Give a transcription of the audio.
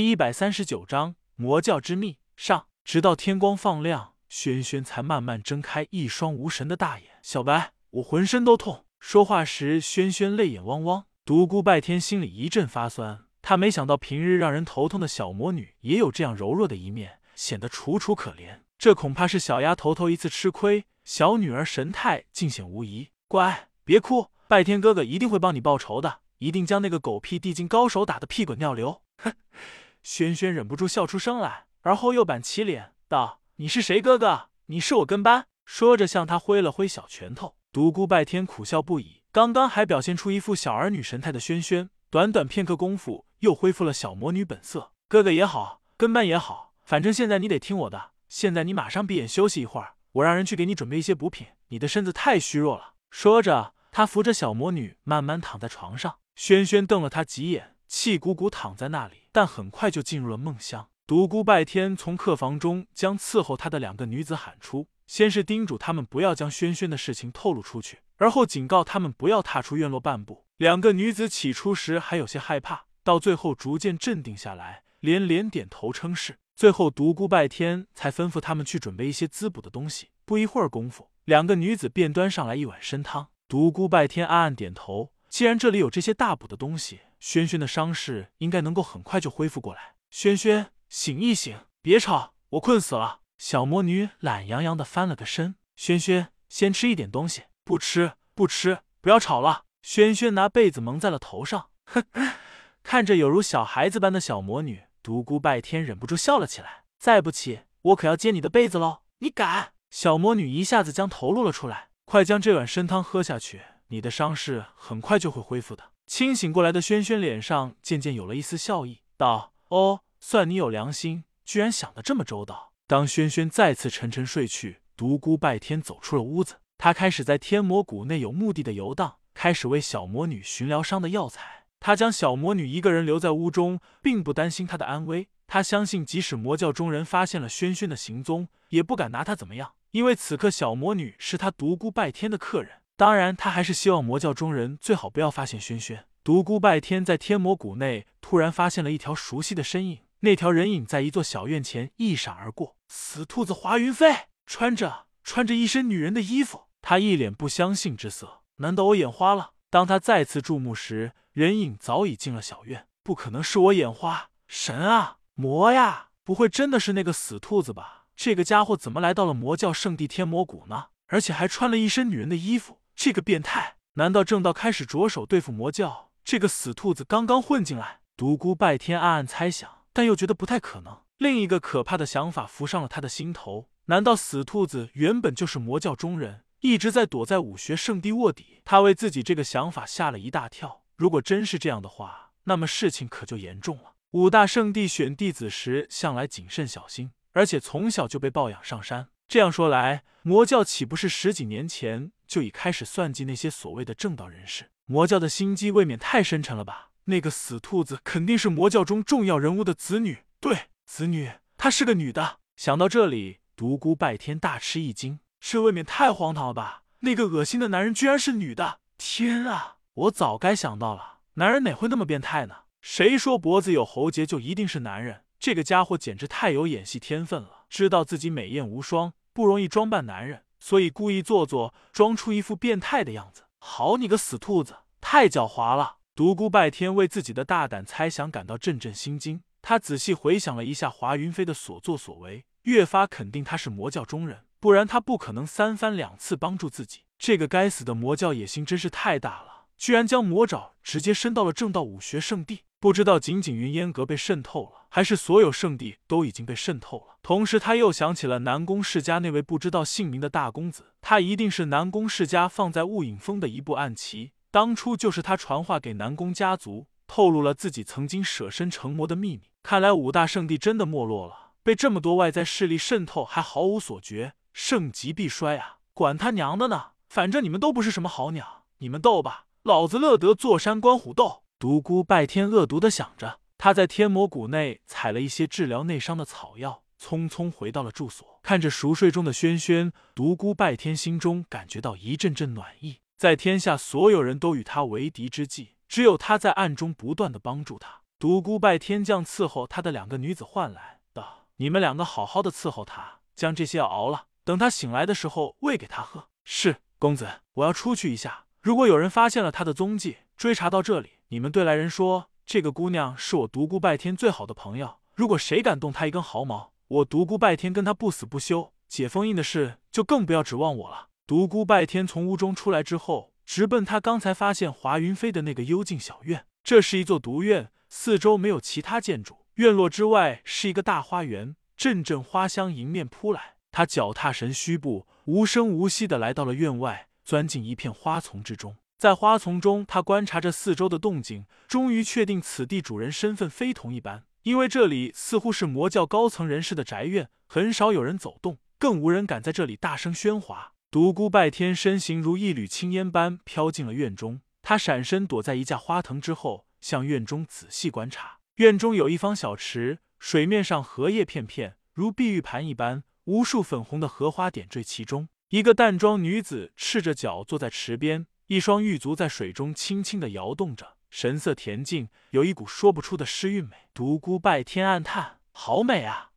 第一百三十九章魔教之秘上。直到天光放亮，轩轩才慢慢睁开一双无神的大眼。小白，我浑身都痛。说话时，轩轩泪眼汪汪。独孤拜天心里一阵发酸，他没想到平日让人头痛的小魔女也有这样柔弱的一面，显得楚楚可怜。这恐怕是小丫头头一次吃亏，小女儿神态尽显无疑。乖，别哭，拜天哥哥一定会帮你报仇的，一定将那个狗屁地境高手打得屁滚尿流。哼 轩轩忍不住笑出声来，而后又板起脸道：“你是谁哥哥？你是我跟班。”说着向他挥了挥小拳头。独孤拜天苦笑不已。刚刚还表现出一副小儿女神态的轩轩，短短片刻功夫又恢复了小魔女本色。哥哥也好，跟班也好，反正现在你得听我的。现在你马上闭眼休息一会儿，我让人去给你准备一些补品。你的身子太虚弱了。说着，他扶着小魔女慢慢躺在床上。轩轩瞪了他几眼，气鼓鼓躺在那里。但很快就进入了梦乡。独孤拜天从客房中将伺候他的两个女子喊出，先是叮嘱他们不要将轩轩的事情透露出去，而后警告他们不要踏出院落半步。两个女子起初时还有些害怕，到最后逐渐镇定下来，连连点头称是。最后，独孤拜天才吩咐他们去准备一些滋补的东西。不一会儿功夫，两个女子便端上来一碗参汤。独孤拜天暗暗点头，既然这里有这些大补的东西。轩轩的伤势应该能够很快就恢复过来。轩轩，醒一醒，别吵，我困死了。小魔女懒洋洋的翻了个身。轩轩，先吃一点东西。不吃，不吃，不要吵了。轩轩拿被子蒙在了头上。哼，看着有如小孩子般的小魔女，独孤拜天忍不住笑了起来。再不起，我可要揭你的被子喽！你敢？小魔女一下子将头露了出来。快将这碗参汤喝下去，你的伤势很快就会恢复的。清醒过来的轩轩脸上渐渐有了一丝笑意，道：“哦，算你有良心，居然想得这么周到。”当轩轩再次沉沉睡去，独孤拜天走出了屋子，他开始在天魔谷内有目的的游荡，开始为小魔女寻疗伤的药材。他将小魔女一个人留在屋中，并不担心她的安危。他相信，即使魔教中人发现了轩轩的行踪，也不敢拿他怎么样，因为此刻小魔女是他独孤拜天的客人。当然，他还是希望魔教中人最好不要发现轩轩。独孤拜天在天魔谷内突然发现了一条熟悉的身影，那条人影在一座小院前一闪而过。死兔子华云飞，穿着穿着一身女人的衣服，他一脸不相信之色。难道我眼花了？当他再次注目时，人影早已进了小院。不可能是我眼花，神啊，魔呀！不会真的是那个死兔子吧？这个家伙怎么来到了魔教圣地天魔谷呢？而且还穿了一身女人的衣服。这个变态，难道正道开始着手对付魔教？这个死兔子刚刚混进来，独孤拜天暗暗猜想，但又觉得不太可能。另一个可怕的想法浮上了他的心头：难道死兔子原本就是魔教中人，一直在躲在武学圣地卧底？他为自己这个想法吓了一大跳。如果真是这样的话，那么事情可就严重了。五大圣地选弟子时向来谨慎小心，而且从小就被抱养上山。这样说来，魔教岂不是十几年前就已开始算计那些所谓的正道人士？魔教的心机未免太深沉了吧？那个死兔子肯定是魔教中重要人物的子女。对，子女，她是个女的。想到这里，独孤拜天大吃一惊，这未免太荒唐了吧？那个恶心的男人居然是女的！天啊，我早该想到了，男人哪会那么变态呢？谁说脖子有喉结就一定是男人？这个家伙简直太有演戏天分了，知道自己美艳无双。不容易装扮男人，所以故意做作，装出一副变态的样子。好你个死兔子，太狡猾了！独孤拜天为自己的大胆猜想感到阵阵心惊。他仔细回想了一下华云飞的所作所为，越发肯定他是魔教中人，不然他不可能三番两次帮助自己。这个该死的魔教野心真是太大了，居然将魔爪直接伸到了正道武学圣地。不知道仅仅云烟阁被渗透了，还是所有圣地都已经被渗透了。同时，他又想起了南宫世家那位不知道姓名的大公子，他一定是南宫世家放在雾隐峰的一部暗棋。当初就是他传话给南宫家族，透露了自己曾经舍身成魔的秘密。看来五大圣地真的没落了，被这么多外在势力渗透还毫无所觉，盛极必衰啊！管他娘的呢，反正你们都不是什么好鸟，你们斗吧，老子乐得坐山观虎斗。独孤拜天恶毒的想着，他在天魔谷内采了一些治疗内伤的草药，匆匆回到了住所。看着熟睡中的轩轩，独孤拜天心中感觉到一阵阵暖意。在天下所有人都与他为敌之际，只有他在暗中不断的帮助他。独孤拜天将伺候他的两个女子唤来，道：“你们两个好好的伺候他，将这些药熬了，等他醒来的时候喂给他喝。”是公子，我要出去一下。如果有人发现了他的踪迹，追查到这里，你们对来人说，这个姑娘是我独孤拜天最好的朋友。如果谁敢动她一根毫毛，我独孤拜天跟她不死不休。解封印的事就更不要指望我了。独孤拜天从屋中出来之后，直奔他刚才发现华云飞的那个幽静小院。这是一座独院，四周没有其他建筑，院落之外是一个大花园，阵阵花香迎面扑来。他脚踏神虚步，无声无息的来到了院外，钻进一片花丛之中。在花丛中，他观察着四周的动静，终于确定此地主人身份非同一般，因为这里似乎是魔教高层人士的宅院，很少有人走动，更无人敢在这里大声喧哗。独孤拜天身形如一缕青烟般飘进了院中，他闪身躲在一架花藤之后，向院中仔细观察。院中有一方小池，水面上荷叶片片，如碧玉盘一般。无数粉红的荷花点缀其中，一个淡妆女子赤着脚坐在池边，一双玉足在水中轻轻的摇动着，神色恬静，有一股说不出的诗韵美。独孤拜天暗叹：好美啊！